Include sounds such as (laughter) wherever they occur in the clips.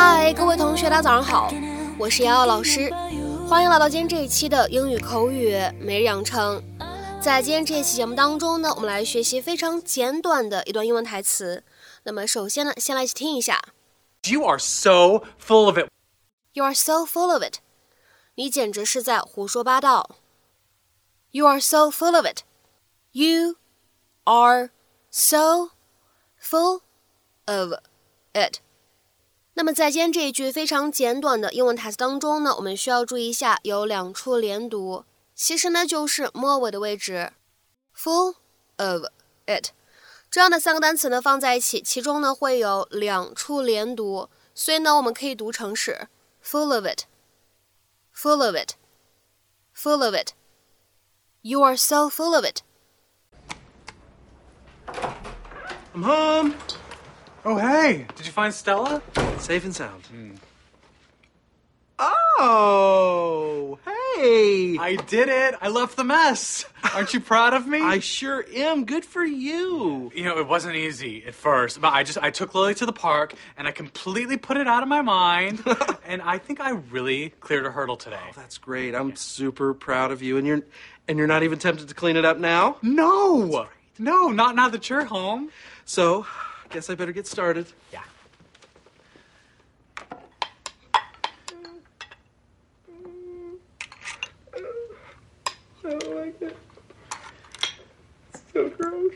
嗨，各位同学，大家早上好，我是瑶瑶老师，欢迎来到今天这一期的英语口语每日养成。在今天这一期节目当中呢，我们来学习非常简短的一段英文台词。那么首先呢，先来一起听一下。You are so full of it. You are so full of it. 你简直是在胡说八道。You are so full of it. You are so full of it. 那么在今天这一句非常简短的英文台词当中呢，我们需要注意一下有两处连读，其实呢就是末尾的位置。Full of it 这样的三个单词呢放在一起，其中呢会有两处连读，所以呢我们可以读成是 full of it，full of it，full of it。You are so full of it. I'm home. Oh, hey, did you find Stella? Safe and sound. Oh, hey. I did it. I left the mess. Aren't you proud of me? (laughs) I sure am. Good for you. you know, it wasn't easy at first, but I just I took Lily to the park and I completely put it out of my mind, (laughs) and I think I really cleared a hurdle today. Oh, that's great. I'm super proud of you, and you're and you're not even tempted to clean it up now. No, no, not now that you're home. So, guess I better get started. Yeah. I don't like it. It's so gross.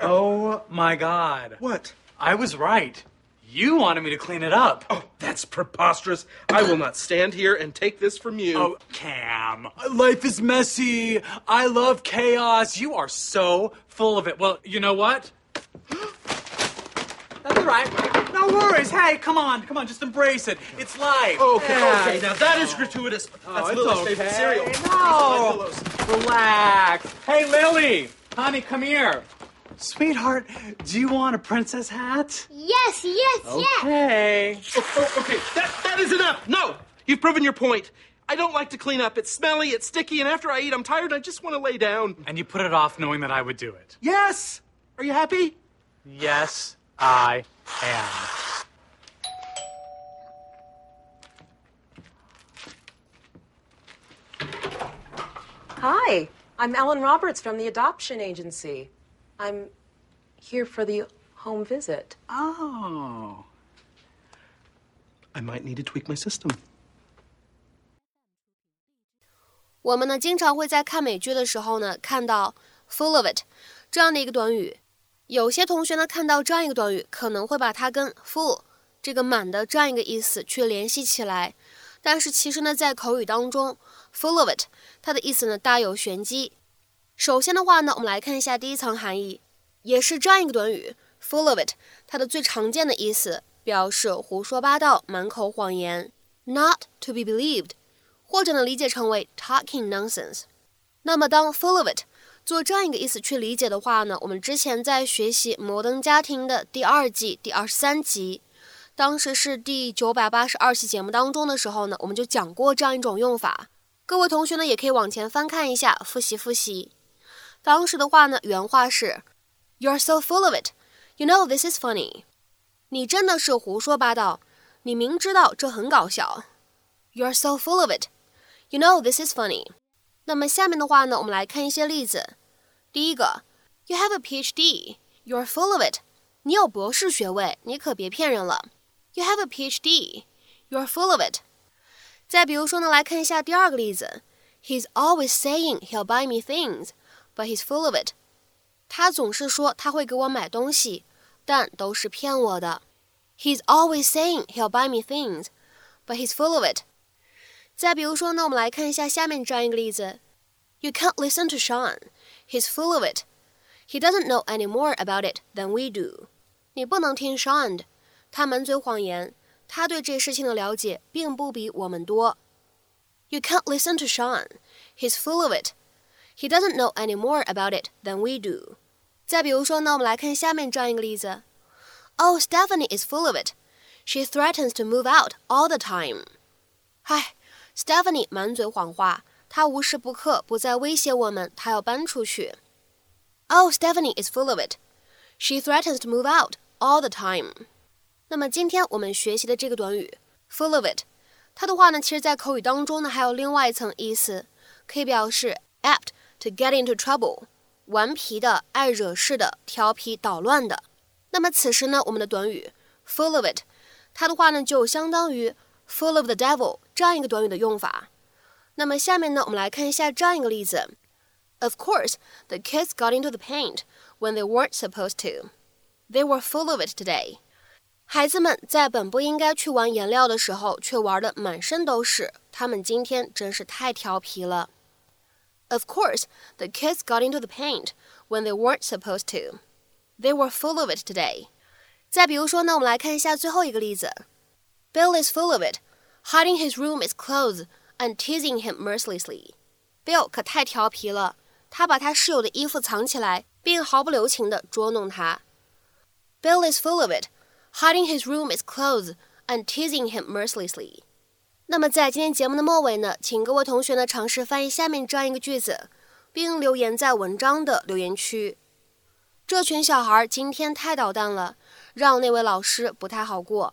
Oh my God, What? I was right. You wanted me to clean it up. Oh, that's preposterous. I will not stand here and take this from you. Oh, Cam, life is messy. I love chaos. You are so full of it. Well, you know what? That's all right. No worries. Hey, come on, come on, just embrace it. It's life. Okay, Yeah. okay. Now that is gratuitous. That's oh, it's Lily's okay. favorite cereal. No. Relax. Hey, Lily, honey, come here. Sweetheart, do you want a princess hat? Yes, yes, yes. Okay. Oh, oh, okay, that, that is enough. No, you've proven your point. I don't like to clean up. It's smelly, it's sticky, and after I eat, I'm tired. I just want to lay down. And you put it off knowing that I would do it. Yes. Are you happy? Yes, I am. Hi, I'm Ellen Roberts from the adoption agency. I'm here for the home visit. Oh. I might need to tweak my system. 我们呢经常会在看美剧的时候呢看到 full of it 这样的一个短语。 有些同学呢看到这样一个短语，可能会把它跟 full 这个满的这样一个意思去联系起来。但是其实呢，在口语当中，full of it 它的意思呢大有玄机。首先的话呢，我们来看一下第一层含义，也是这样一个短语 full of it 它的最常见的意思表示胡说八道、满口谎言，not to be believed。或者呢理解成为 talking nonsense。那么当 full of it 做这样一个意思去理解的话呢，我们之前在学习《摩登家庭》的第二季第二十三集，当时是第九百八十二期节目当中的时候呢，我们就讲过这样一种用法。各位同学呢也可以往前翻看一下，复习复习。当时的话呢，原话是 "You're so full of it, you know this is funny." 你真的是胡说八道，你明知道这很搞笑。You're so full of it. You know this is funny. 那么下面的话呢，我们来看一些例子。第一个，You have a PhD. You're full of it. 你有博士学位，你可别骗人了。You have a PhD. You're full of it. 再比如说呢，来看一下第二个例子。He's always saying he'll buy me things, but he's full of it. 他总是说他会给我买东西，但都是骗我的。He's always saying he'll buy me things, but he's full of it. 再比如说呢，我们来看一下下面这样一个例子：You can't listen to Sean. He's full of it. He doesn't know any more about it than we do. 你不能听 Sean 的，他满嘴谎言，他对这事情的了解并不比我们多。You can't listen to Sean. He's full of it. He doesn't know any more about it than we do. 再比如说呢，我们来看下面这样一个例子：Oh, Stephanie is full of it. She threatens to move out all the time. 唉 ，Stephanie 满嘴谎话，她无时不刻不在威胁我们，她要搬出去。Oh, Stephanie is full of it. She threatens to move out all the time. 那么今天我们学习的这个短语 full of it。它的话呢，其实在口语当中呢，还有另外一层意思，可以表示 apt to get into trouble，顽皮的、爱惹事的、调皮捣乱的。那么此时呢，我们的短语 full of it，它的话呢，就相当于 full of the devil 这样一个短语的用法。那么下面呢，我们来看一下这样一个例子。Of course, the kids got into the paint when they weren't supposed to. They were full of it today. 孩子们在本不应该去玩颜料的时候，却玩得满身都是。他们今天真是太调皮了。Of course, the kids got into the paint when they weren't supposed to. They were full of it today. 再比如说呢，我们来看一下最后一个例子。 Bill is full of it, hiding his room is clothes and teasing him mercilessly. Bill 可太调皮了，他把他室友的衣服藏起来，并毫不留情地捉弄他。Bill is full of it, hiding his room is clothes and teasing him mercilessly. 那么在今天节目的末尾呢，请各位同学呢尝试翻译下面这样一个句子，并留言在文章的留言区。这群小孩今天太捣蛋了，让那位老师不太好过。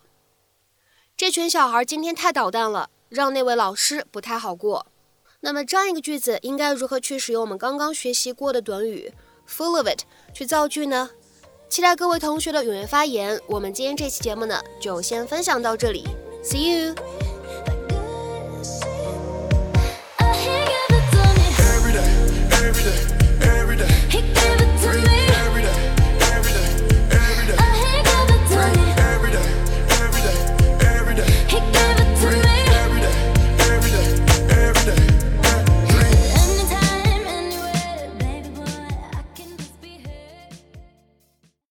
这群小孩今天太捣蛋了，让那位老师不太好过。那么这样一个句子应该如何去使用我们刚刚学习过的短语 full of it 去造句呢？期待各位同学的踊跃发言。我们今天这期节目呢，就先分享到这里，See you。